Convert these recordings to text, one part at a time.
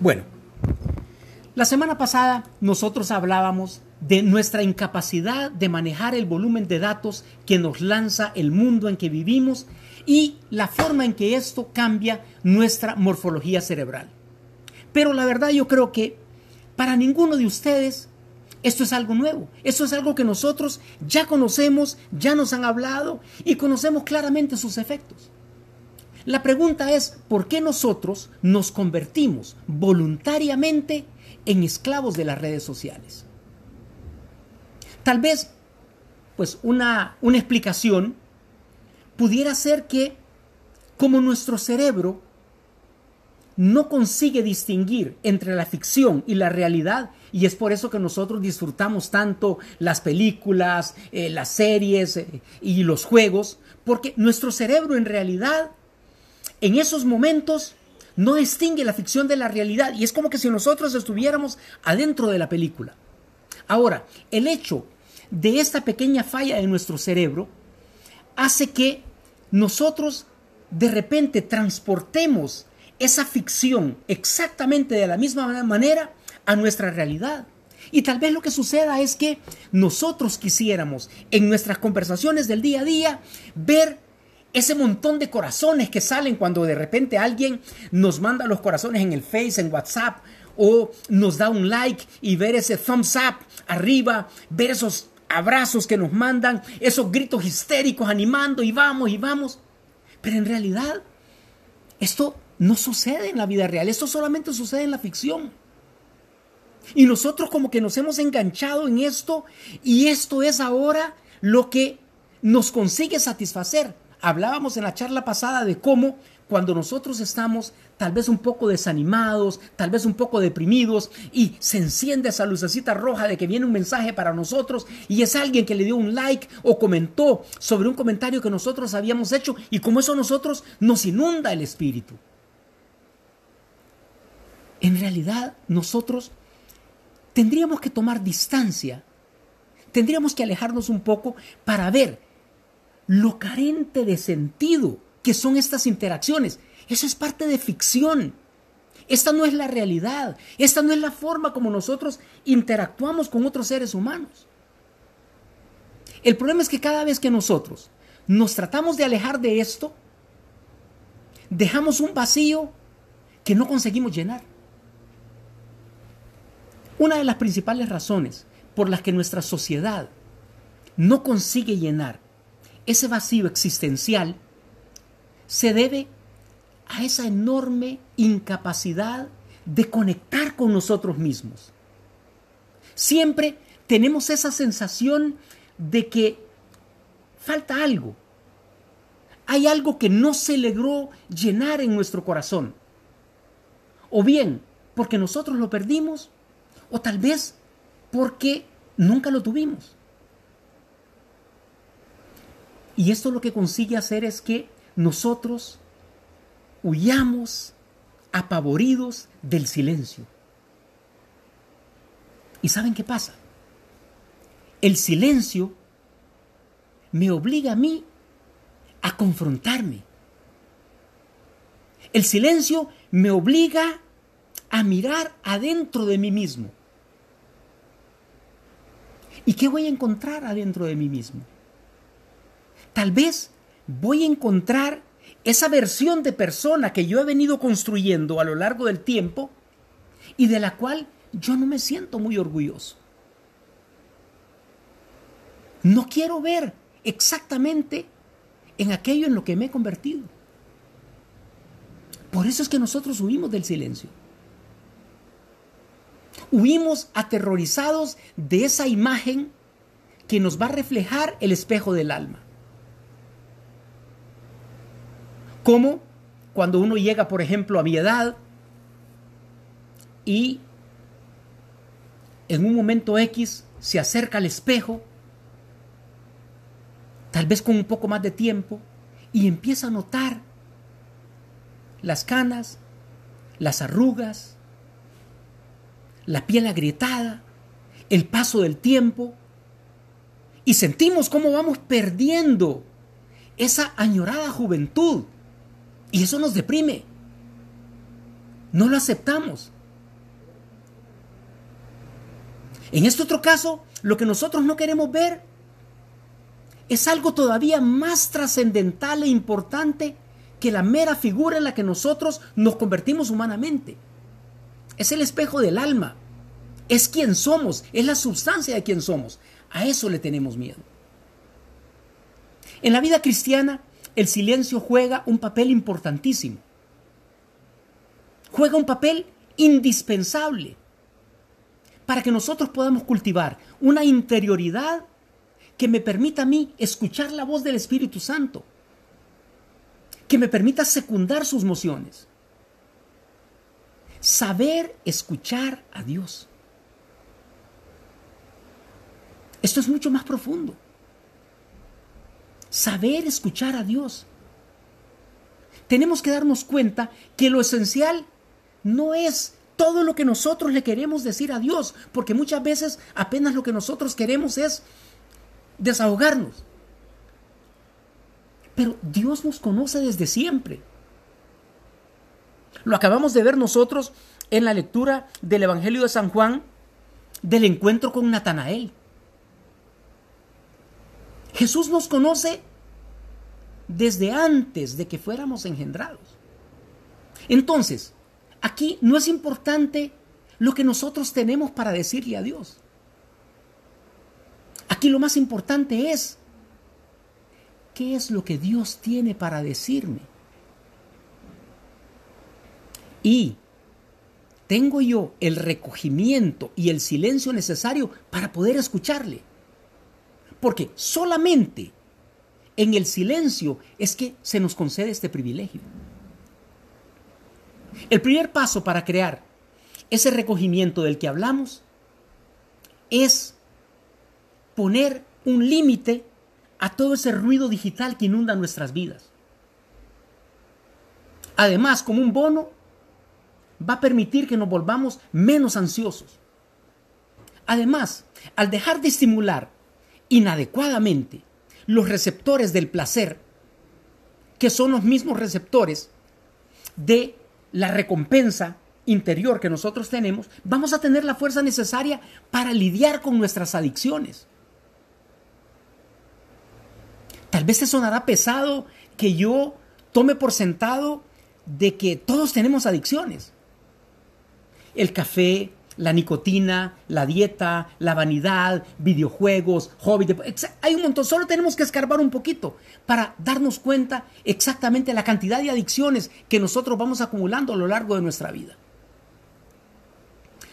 Bueno, la semana pasada nosotros hablábamos de nuestra incapacidad de manejar el volumen de datos que nos lanza el mundo en que vivimos y la forma en que esto cambia nuestra morfología cerebral. Pero la verdad yo creo que para ninguno de ustedes esto es algo nuevo, esto es algo que nosotros ya conocemos, ya nos han hablado y conocemos claramente sus efectos. La pregunta es, ¿por qué nosotros nos convertimos voluntariamente en esclavos de las redes sociales? Tal vez, pues una, una explicación pudiera ser que como nuestro cerebro no consigue distinguir entre la ficción y la realidad, y es por eso que nosotros disfrutamos tanto las películas, eh, las series eh, y los juegos, porque nuestro cerebro en realidad en esos momentos no distingue la ficción de la realidad y es como que si nosotros estuviéramos adentro de la película. Ahora, el hecho de esta pequeña falla en nuestro cerebro hace que nosotros de repente transportemos esa ficción exactamente de la misma manera a nuestra realidad. Y tal vez lo que suceda es que nosotros quisiéramos en nuestras conversaciones del día a día ver ese montón de corazones que salen cuando de repente alguien nos manda los corazones en el Face, en WhatsApp, o nos da un like y ver ese thumbs up arriba, ver esos abrazos que nos mandan, esos gritos histéricos animando y vamos y vamos. Pero en realidad, esto no sucede en la vida real, esto solamente sucede en la ficción. Y nosotros como que nos hemos enganchado en esto y esto es ahora lo que nos consigue satisfacer. Hablábamos en la charla pasada de cómo cuando nosotros estamos tal vez un poco desanimados, tal vez un poco deprimidos y se enciende esa lucecita roja de que viene un mensaje para nosotros y es alguien que le dio un like o comentó sobre un comentario que nosotros habíamos hecho y como eso nosotros nos inunda el espíritu. En realidad nosotros tendríamos que tomar distancia, tendríamos que alejarnos un poco para ver lo carente de sentido que son estas interacciones. Eso es parte de ficción. Esta no es la realidad. Esta no es la forma como nosotros interactuamos con otros seres humanos. El problema es que cada vez que nosotros nos tratamos de alejar de esto, dejamos un vacío que no conseguimos llenar. Una de las principales razones por las que nuestra sociedad no consigue llenar ese vacío existencial se debe a esa enorme incapacidad de conectar con nosotros mismos. Siempre tenemos esa sensación de que falta algo. Hay algo que no se logró llenar en nuestro corazón. O bien porque nosotros lo perdimos, o tal vez porque nunca lo tuvimos. Y esto lo que consigue hacer es que nosotros huyamos apavoridos del silencio. ¿Y saben qué pasa? El silencio me obliga a mí a confrontarme. El silencio me obliga a mirar adentro de mí mismo. ¿Y qué voy a encontrar adentro de mí mismo? Tal vez voy a encontrar esa versión de persona que yo he venido construyendo a lo largo del tiempo y de la cual yo no me siento muy orgulloso. No quiero ver exactamente en aquello en lo que me he convertido. Por eso es que nosotros huimos del silencio. Huimos aterrorizados de esa imagen que nos va a reflejar el espejo del alma. Como cuando uno llega, por ejemplo, a mi edad y en un momento X se acerca al espejo, tal vez con un poco más de tiempo, y empieza a notar las canas, las arrugas, la piel agrietada, el paso del tiempo, y sentimos cómo vamos perdiendo esa añorada juventud y eso nos deprime. No lo aceptamos. En este otro caso, lo que nosotros no queremos ver es algo todavía más trascendental e importante que la mera figura en la que nosotros nos convertimos humanamente. Es el espejo del alma, es quien somos, es la sustancia de quien somos. A eso le tenemos miedo. En la vida cristiana el silencio juega un papel importantísimo. Juega un papel indispensable para que nosotros podamos cultivar una interioridad que me permita a mí escuchar la voz del Espíritu Santo, que me permita secundar sus mociones. Saber escuchar a Dios. Esto es mucho más profundo. Saber escuchar a Dios. Tenemos que darnos cuenta que lo esencial no es todo lo que nosotros le queremos decir a Dios, porque muchas veces apenas lo que nosotros queremos es desahogarnos. Pero Dios nos conoce desde siempre. Lo acabamos de ver nosotros en la lectura del Evangelio de San Juan del encuentro con Natanael. Jesús nos conoce desde antes de que fuéramos engendrados. Entonces, Aquí no es importante lo que nosotros tenemos para decirle a Dios. Aquí lo más importante es qué es lo que Dios tiene para decirme. Y tengo yo el recogimiento y el silencio necesario para poder escucharle. Porque solamente en el silencio es que se nos concede este privilegio. El primer paso para crear ese recogimiento del que hablamos es poner un límite a todo ese ruido digital que inunda nuestras vidas. Además, como un bono, va a permitir que nos volvamos menos ansiosos. Además, al dejar de estimular inadecuadamente los receptores del placer, que son los mismos receptores de la recompensa interior que nosotros tenemos, vamos a tener la fuerza necesaria para lidiar con nuestras adicciones. Tal vez te sonará pesado que yo tome por sentado de que todos tenemos adicciones. El café, la nicotina, la dieta, la vanidad, videojuegos, hobby. Hay un montón, solo tenemos que escarbar un poquito para darnos cuenta exactamente la cantidad de adicciones que nosotros vamos acumulando a lo largo de nuestra vida.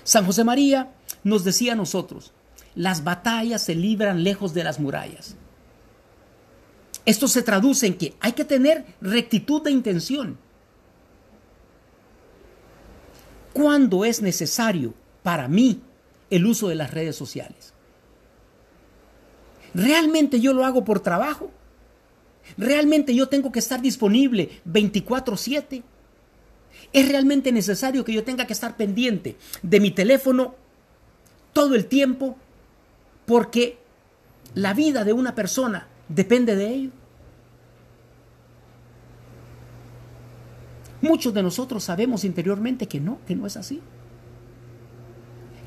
San José María nos decía a nosotros, las batallas se libran lejos de las murallas. Esto se traduce en que hay que tener rectitud de intención. Cuando es necesario para mí el uso de las redes sociales. ¿Realmente yo lo hago por trabajo? ¿Realmente yo tengo que estar disponible 24/7? ¿Es realmente necesario que yo tenga que estar pendiente de mi teléfono todo el tiempo porque la vida de una persona depende de ello? Muchos de nosotros sabemos interiormente que no, que no es así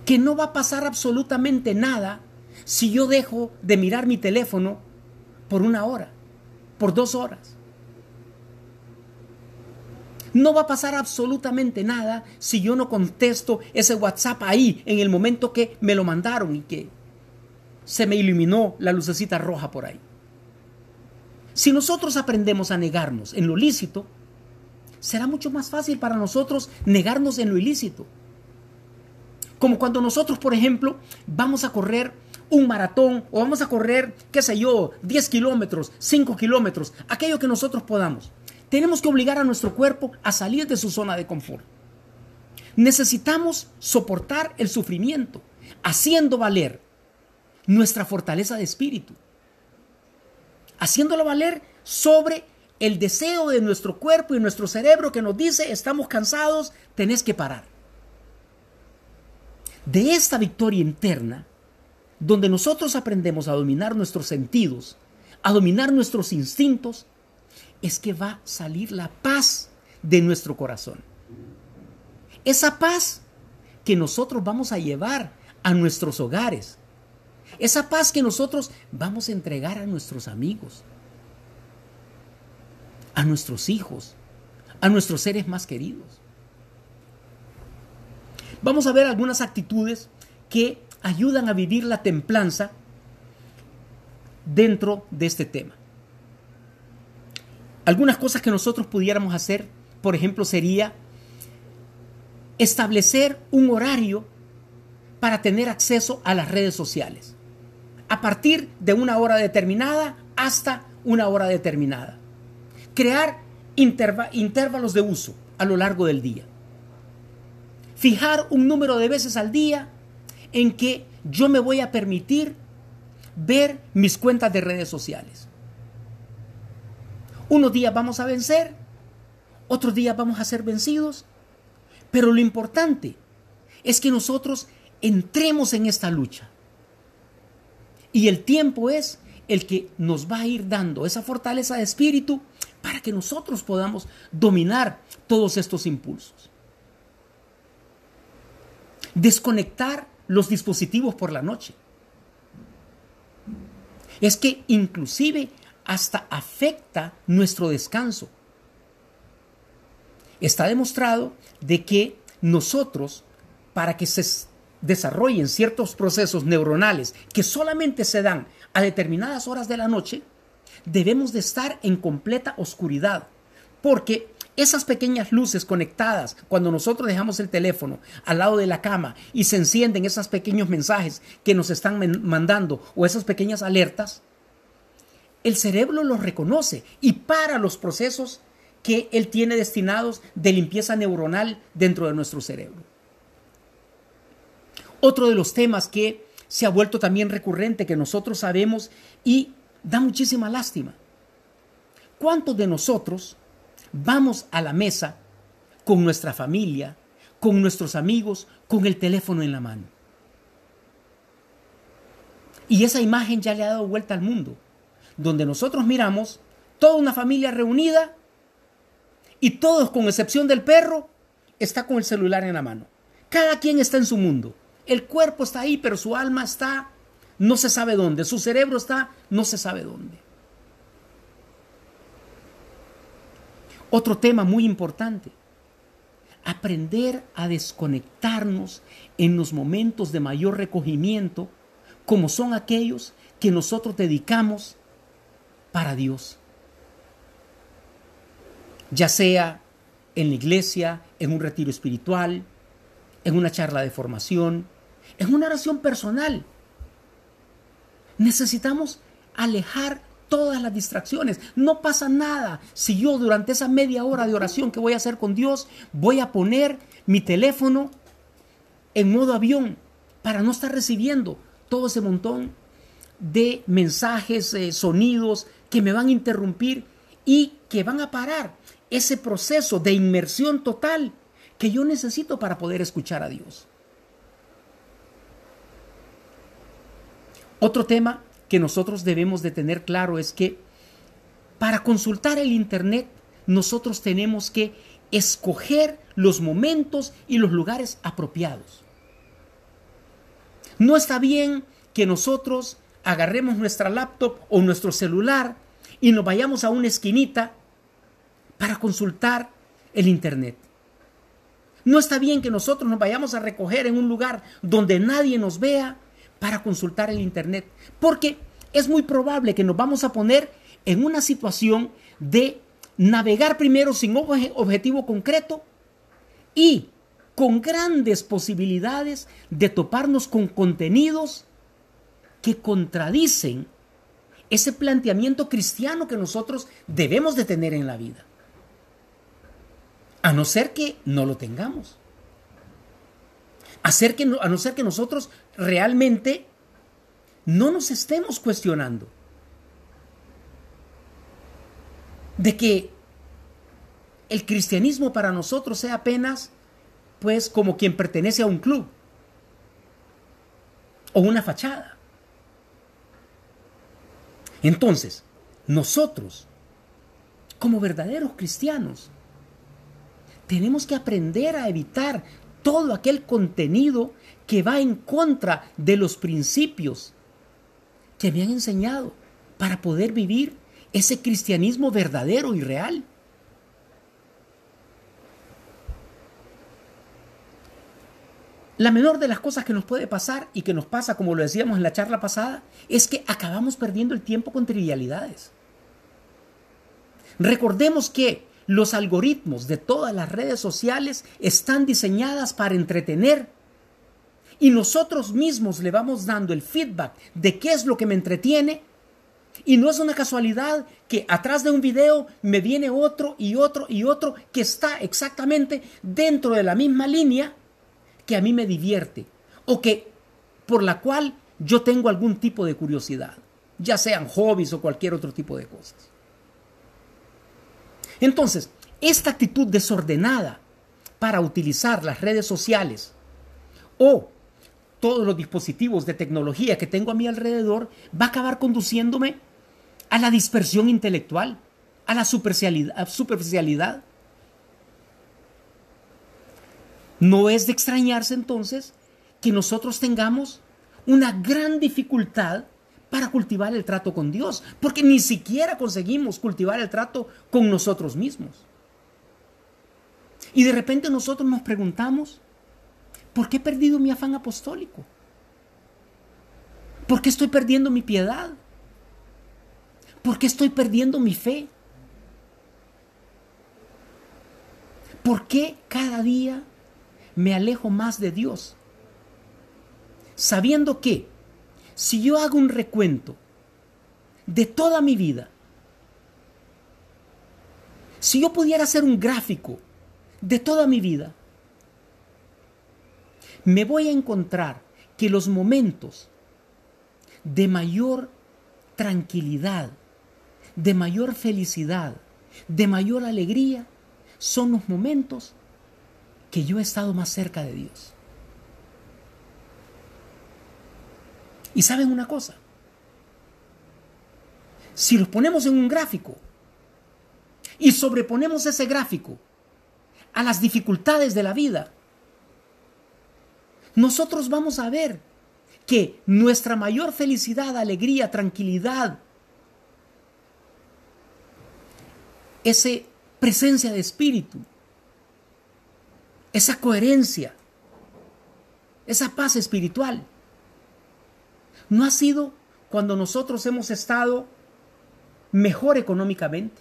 que no va a pasar absolutamente nada si yo dejo de mirar mi teléfono por una hora, por dos horas. No va a pasar absolutamente nada si yo no contesto ese WhatsApp ahí en el momento que me lo mandaron y que se me iluminó la lucecita roja por ahí. Si nosotros aprendemos a negarnos en lo lícito, será mucho más fácil para nosotros negarnos en lo ilícito. Como cuando nosotros, por ejemplo, vamos a correr un maratón o vamos a correr, qué sé yo, 10 kilómetros, 5 kilómetros, aquello que nosotros podamos. Tenemos que obligar a nuestro cuerpo a salir de su zona de confort. Necesitamos soportar el sufrimiento, haciendo valer nuestra fortaleza de espíritu, haciéndolo valer sobre el deseo de nuestro cuerpo y nuestro cerebro que nos dice, estamos cansados, tenés que parar de esta victoria interna, donde nosotros aprendemos a dominar nuestros sentidos, a dominar nuestros instintos, es que va a salir la paz de nuestro corazón. Esa paz que nosotros vamos a llevar a nuestros hogares. Esa paz que nosotros vamos a entregar a nuestros amigos, a nuestros hijos, a nuestros seres más queridos. Vamos a ver algunas actitudes que ayudan a vivir la templanza dentro de este tema. Algunas cosas que nosotros pudiéramos hacer, por ejemplo, sería establecer un horario para tener acceso a las redes sociales. A partir de una hora determinada hasta una hora determinada. Crear intervalos de uso a lo largo del día. Fijar un número de veces al día en que yo me voy a permitir ver mis cuentas de redes sociales. Unos días vamos a vencer, otros días vamos a ser vencidos, pero lo importante es que nosotros entremos en esta lucha. Y el tiempo es el que nos va a ir dando esa fortaleza de espíritu para que nosotros podamos dominar todos estos impulsos. Desconectar los dispositivos por la noche. Es que inclusive hasta afecta nuestro descanso. Está demostrado de que nosotros, para que se desarrollen ciertos procesos neuronales que solamente se dan a determinadas horas de la noche, debemos de estar en completa oscuridad, porque esas pequeñas luces conectadas cuando nosotros dejamos el teléfono al lado de la cama y se encienden esos pequeños mensajes que nos están mandando o esas pequeñas alertas, el cerebro los reconoce y para los procesos que él tiene destinados de limpieza neuronal dentro de nuestro cerebro. Otro de los temas que se ha vuelto también recurrente, que nosotros sabemos y da muchísima lástima. ¿Cuántos de nosotros vamos a la mesa con nuestra familia, con nuestros amigos, con el teléfono en la mano? Y esa imagen ya le ha dado vuelta al mundo, donde nosotros miramos toda una familia reunida y todos, con excepción del perro, está con el celular en la mano. Cada quien está en su mundo. El cuerpo está ahí, pero su alma está no se sabe dónde. Su cerebro está no se sabe dónde. Otro tema muy importante. Aprender a desconectarnos en los momentos de mayor recogimiento, como son aquellos que nosotros dedicamos para Dios. Ya sea en la iglesia, en un retiro espiritual, en una charla de formación, en una oración personal. Necesitamos alejar todas las distracciones. No pasa nada si yo durante esa media hora de oración que voy a hacer con Dios voy a poner mi teléfono en modo avión para no estar recibiendo todo ese montón de mensajes, eh, sonidos que me van a interrumpir y que van a parar ese proceso de inmersión total que yo necesito para poder escuchar a Dios. Otro tema que nosotros debemos de tener claro es que para consultar el Internet nosotros tenemos que escoger los momentos y los lugares apropiados. No está bien que nosotros agarremos nuestra laptop o nuestro celular y nos vayamos a una esquinita para consultar el Internet. No está bien que nosotros nos vayamos a recoger en un lugar donde nadie nos vea para consultar el Internet, porque es muy probable que nos vamos a poner en una situación de navegar primero sin objetivo concreto y con grandes posibilidades de toparnos con contenidos que contradicen ese planteamiento cristiano que nosotros debemos de tener en la vida. A no ser que no lo tengamos. A, no ser que nosotros realmente no nos estemos cuestionando de que el cristianismo para nosotros sea apenas pues como quien pertenece a un club o una fachada. Entonces, nosotros, como verdaderos cristianos, tenemos que aprender a evitar todo aquel contenido que va en contra de los principios que me han enseñado para poder vivir ese cristianismo verdadero y real. La menor de las cosas que nos puede pasar y que nos pasa, como lo decíamos en la charla pasada, es que acabamos perdiendo el tiempo con trivialidades. Recordemos que los algoritmos de todas las redes sociales están diseñadas para entretener y nosotros mismos le vamos dando el feedback de qué es lo que me entretiene y no es una casualidad que atrás de un video me viene otro y otro y otro que está exactamente dentro de la misma línea que a mí me divierte o que por la cual yo tengo algún tipo de curiosidad, ya sean hobbies o cualquier otro tipo de cosas. Entonces, esta actitud desordenada para utilizar las redes sociales o todos los dispositivos de tecnología que tengo a mi alrededor va a acabar conduciéndome a la dispersión intelectual, a la superficialidad, No es de extrañarse entonces que nosotros tengamos una gran dificultad para cultivar el trato con Dios, porque ni siquiera conseguimos cultivar el trato con nosotros mismos. Y de repente nosotros nos preguntamos, ¿por qué he perdido mi afán apostólico? ¿Por qué estoy perdiendo mi piedad? ¿Por qué estoy perdiendo mi fe? ¿Por qué cada día me alejo más de Dios. Sabiendo que si yo hago un recuento de toda mi vida, si yo pudiera hacer un gráfico de toda mi vida, me voy a encontrar que los momentos de mayor tranquilidad, de mayor felicidad, de mayor alegría, son los momentos que yo he estado más cerca de Dios. Y saben una cosa, si los ponemos en un gráfico y sobreponemos ese gráfico a las dificultades de la vida, nosotros vamos a ver que nuestra mayor felicidad, alegría, tranquilidad, esa presencia de espíritu, esa coherencia, esa paz espiritual. No ha sido cuando nosotros hemos estado mejor económicamente.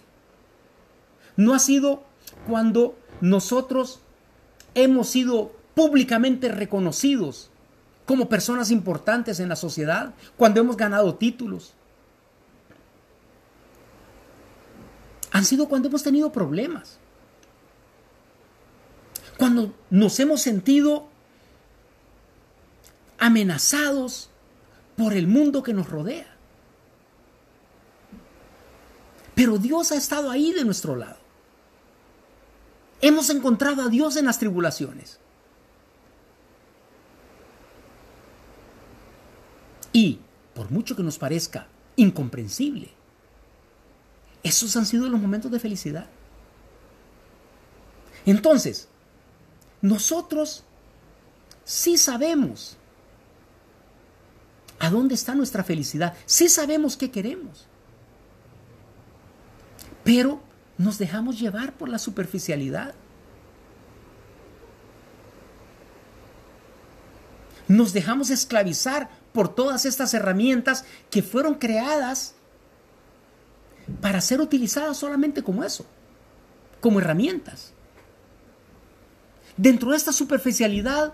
No ha sido cuando nosotros hemos sido públicamente reconocidos como personas importantes en la sociedad, cuando hemos ganado títulos. Han sido cuando hemos tenido problemas cuando nos hemos sentido amenazados por el mundo que nos rodea. Pero Dios ha estado ahí de nuestro lado. Hemos encontrado a Dios en las tribulaciones. Y, por mucho que nos parezca incomprensible, esos han sido los momentos de felicidad. Entonces, nosotros sí sabemos a dónde está nuestra felicidad, sí sabemos qué queremos, pero nos dejamos llevar por la superficialidad. Nos dejamos esclavizar por todas estas herramientas que fueron creadas para ser utilizadas solamente como eso, como herramientas. Dentro de esta superficialidad,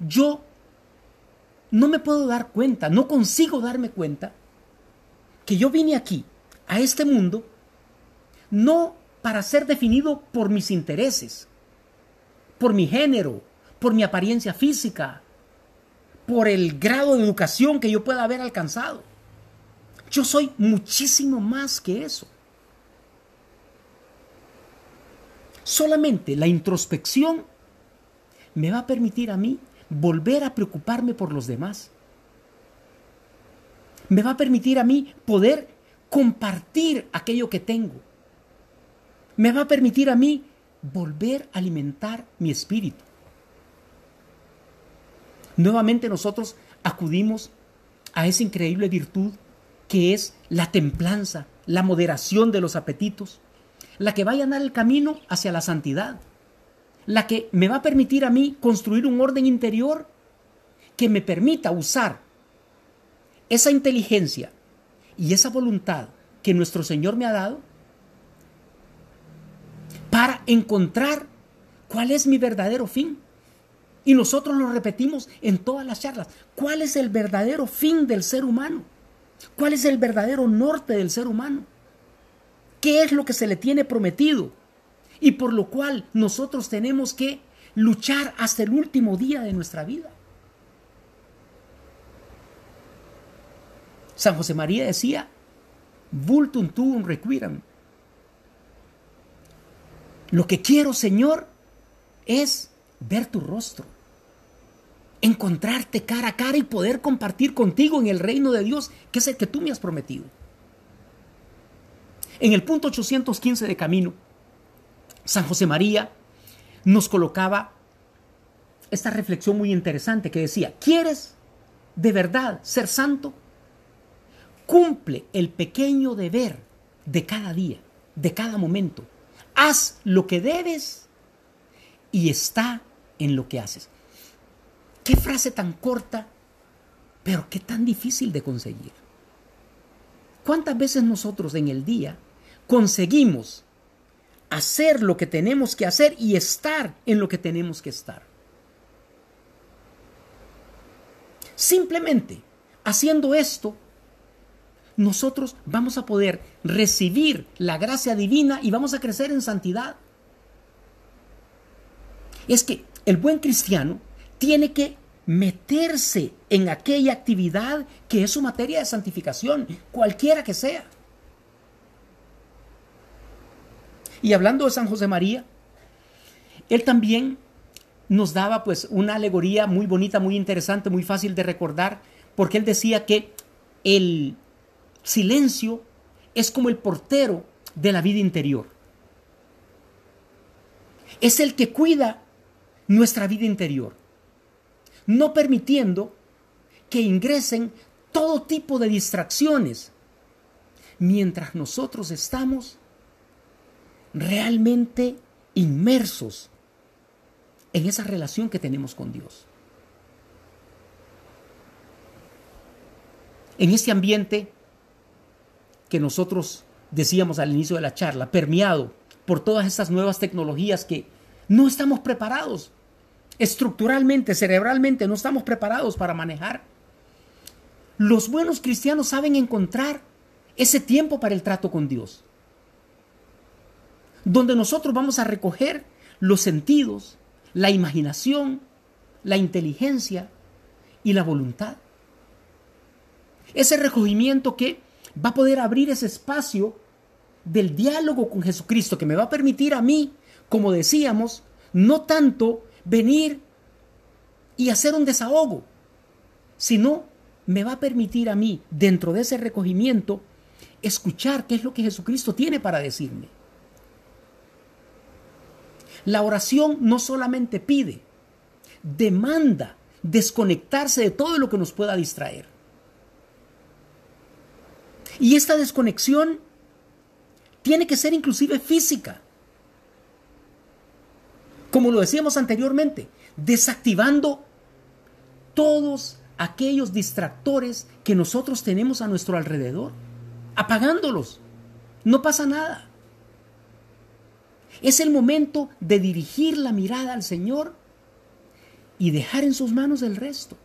yo no me puedo dar cuenta, no consigo darme cuenta que yo vine aquí, a este mundo, no para ser definido por mis intereses, por mi género, por mi apariencia física, por el grado de educación que yo pueda haber alcanzado. Yo soy muchísimo más que eso. Solamente la introspección me va a permitir a mí volver a preocuparme por los demás. Me va a permitir a mí poder compartir aquello que tengo. Me va a permitir a mí volver a alimentar mi espíritu. nuevamente nosotros acudimos a esa increíble virtud que es la templanza, la moderación de los apetitos, la que va a llenar el camino hacia la santidad, la que me va a permitir a mí construir un orden interior que me permita usar esa inteligencia y esa voluntad que nuestro Señor me ha dado para encontrar cuál es mi verdadero fin. Y nosotros lo repetimos en todas las charlas. ¿Cuál es el verdadero fin del ser humano? ¿Cuál es el verdadero norte del ser humano? ¿Qué es lo que se le tiene prometido? Y por lo cual nosotros tenemos que luchar hasta el último día de nuestra vida. San José María decía, vultum tuum requiram. Lo que quiero, Señor, es ver tu rostro, encontrarte cara a cara y poder compartir contigo en el reino de Dios, que es el que tú me has prometido. En el punto 815 de Camino, San José María nos colocaba esta reflexión muy interesante que decía, ¿quieres de verdad ser santo? Cumple el pequeño deber de cada día, de cada momento. Haz lo que debes y está en lo que haces. Qué frase tan corta, pero qué tan difícil de conseguir. ¿Cuántas veces nosotros en el día conseguimos hacer lo que tenemos que hacer y estar en lo que tenemos que estar? Simplemente haciendo esto, nosotros vamos a poder recibir la gracia divina y vamos a crecer en santidad. Es que el buen cristiano tiene que meterse en aquella actividad que es su materia de santificación, cualquiera que sea. Y hablando de San José María, él también nos daba pues una alegoría muy bonita, muy interesante, muy fácil de recordar, porque él decía que el silencio es como el portero de la vida interior. Es el que cuida nuestra vida interior, no permitiendo que ingresen todo tipo de distracciones mientras nosotros estamos realmente inmersos en esa relación que tenemos con Dios. En este ambiente que nosotros decíamos al inicio de la charla, permeado por todas estas nuevas tecnologías que no estamos preparados. Estructuralmente, cerebralmente, no estamos preparados para manejar. Los buenos cristianos saben encontrar ese tiempo para el trato con Dios. Donde nosotros vamos a recoger los sentidos, la imaginación, la inteligencia y la voluntad. Ese recogimiento que va a poder abrir ese espacio del diálogo con Jesucristo que me va a permitir a mí como decíamos, no tanto venir y hacer un desahogo, sino me va a permitir a mí, dentro de ese recogimiento, escuchar qué es lo que Jesucristo tiene para decirme. La oración no solamente pide, demanda desconectarse de todo lo que nos pueda distraer. Y esta desconexión tiene que ser inclusive física como lo decíamos anteriormente, desactivando todos aquellos distractores que nosotros tenemos a nuestro alrededor, apagándolos. No pasa nada. Es el momento de dirigir la mirada al Señor y dejar en sus manos el resto.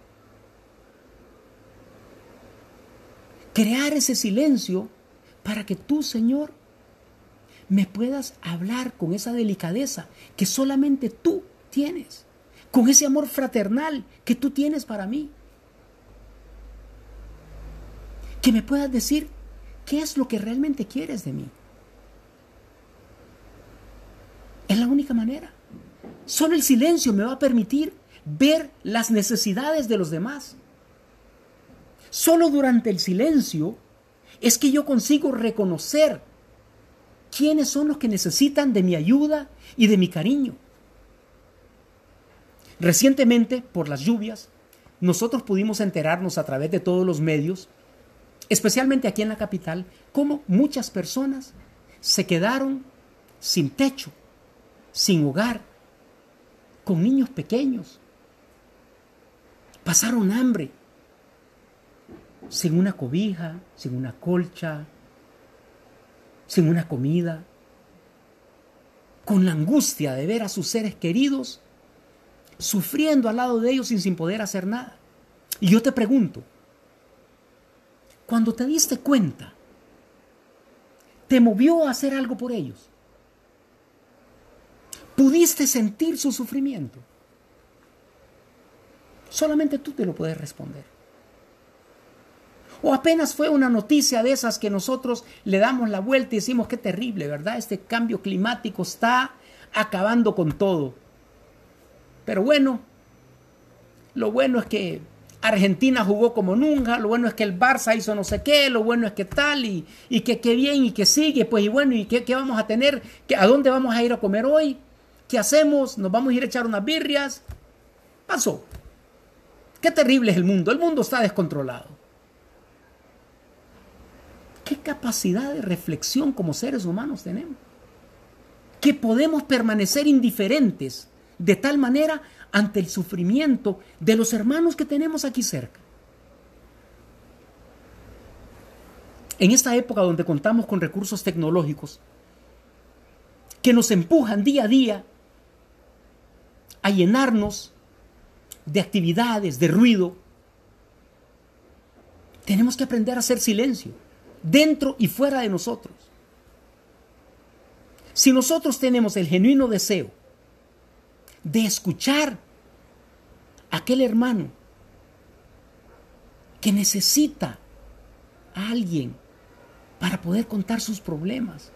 Crear ese silencio para que tú, Señor, me puedas hablar con esa delicadeza que solamente tú tienes, con ese amor fraternal que tú tienes para mí. Que me puedas decir qué es lo que realmente quieres de mí. Es la única manera. Solo el silencio me va a permitir ver las necesidades de los demás. Solo durante el silencio es que yo consigo reconocer quiénes son los que necesitan de mi ayuda y de mi cariño. Recientemente, por las lluvias, nosotros pudimos enterarnos a través de todos los medios, especialmente aquí en la capital, cómo muchas personas se quedaron sin techo, sin hogar, con niños pequeños. Pasaron hambre, sin una cobija, sin una colcha, sin una comida, con la angustia de ver a sus seres queridos sufriendo al lado de ellos y sin poder hacer nada. Y yo te pregunto, cuando te diste cuenta, ¿te movió a hacer algo por ellos? ¿Pudiste sentir su sufrimiento? Solamente tú te lo puedes responder. O apenas fue una noticia de esas que nosotros le damos la vuelta y decimos qué terrible, ¿verdad? Este cambio climático está acabando con todo. Pero bueno, lo bueno es que Argentina jugó como nunca, lo bueno es que el Barça hizo no sé qué, lo bueno es que tal, y, que qué bien, y que sigue, pues y bueno, y qué, qué vamos a tener, ¿a dónde vamos a ir a comer hoy? ¿Qué hacemos? ¿Nos vamos a ir a echar unas birrias? Pasó. Qué terrible es el mundo, el mundo está descontrolado. ¿Qué capacidad de reflexión como seres humanos tenemos? Que podemos permanecer indiferentes de tal manera ante el sufrimiento de los hermanos que tenemos aquí cerca. En esta época donde contamos con recursos tecnológicos que nos empujan día a día a llenarnos de actividades, de ruido, tenemos que aprender a hacer silencio, dentro y fuera de nosotros. Si nosotros tenemos el genuino deseo de escuchar a aquel hermano que necesita a alguien para poder contar sus problemas,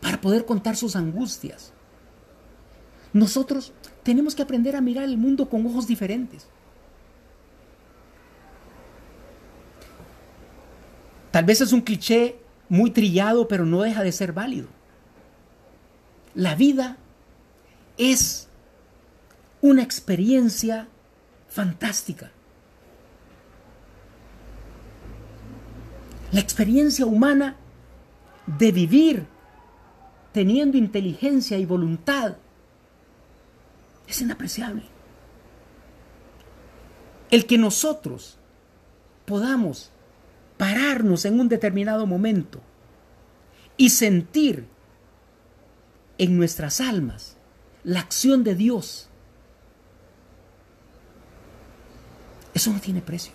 para poder contar sus angustias. Nosotros tenemos que aprender a mirar el mundo con ojos diferentes. Tal vez es un cliché muy trillado, pero no deja de ser válido. La vida es una experiencia fantástica. La experiencia humana de vivir teniendo inteligencia y voluntad es inapreciable. El que nosotros podamos pararnos en un determinado momento y sentir en nuestras almas la acción de Dios eso no tiene precio.